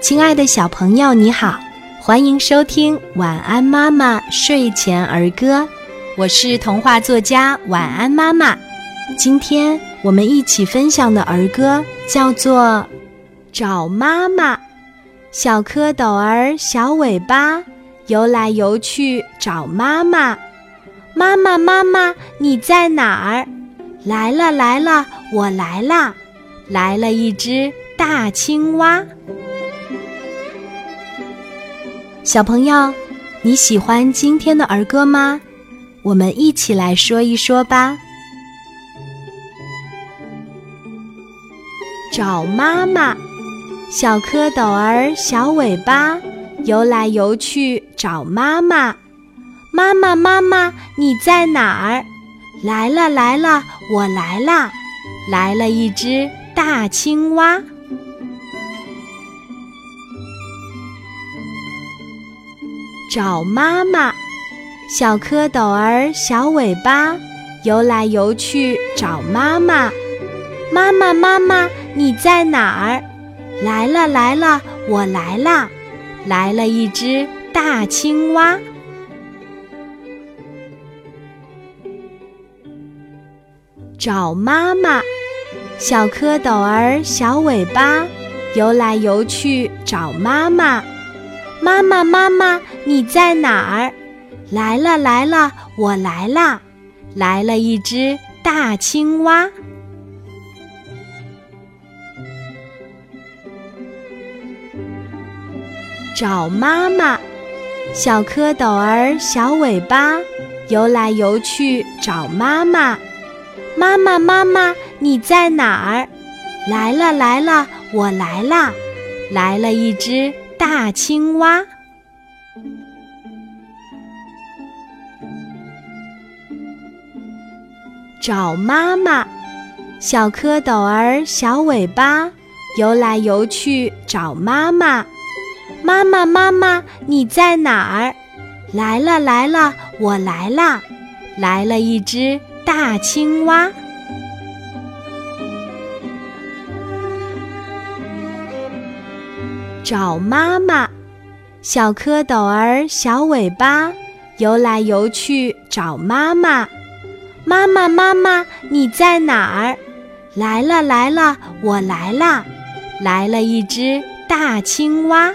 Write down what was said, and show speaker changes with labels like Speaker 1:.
Speaker 1: 亲爱的小朋友，你好，欢迎收听《晚安妈妈睡前儿歌》，我是童话作家晚安妈妈。今天我们一起分享的儿歌叫做《找妈妈》。小蝌蚪儿小尾巴游来游去找妈妈，妈妈妈妈你在哪儿？来了来了，我来啦！来了一只大青蛙。小朋友，你喜欢今天的儿歌吗？我们一起来说一说吧。找妈妈，小蝌蚪儿小尾巴游来游去找妈妈。妈妈妈妈你在哪儿？来了来了，我来啦！来了一只大青蛙。找妈妈，小蝌蚪儿小尾巴游来游去找妈妈。妈妈妈妈你在哪儿？来了来了，我来啦！来了一只大青蛙。找妈妈，小蝌蚪儿小尾巴游来游去找妈妈。妈妈妈妈你在哪儿？来了来了，我来啦！来了一只大青蛙。找妈妈，小蝌蚪儿小尾巴游来游去找妈妈。妈妈妈妈你在哪儿？来了来了，我来啦！来了一只。大青蛙，找妈妈，小蝌蚪儿小尾巴游来游去找妈妈。妈妈妈妈你在哪儿？来了来了，我来啦！来了一只大青蛙。找妈妈，小蝌蚪儿小尾巴游来游去找妈妈。妈妈妈妈你在哪儿？来了来了，我来啦！来了一只大青蛙。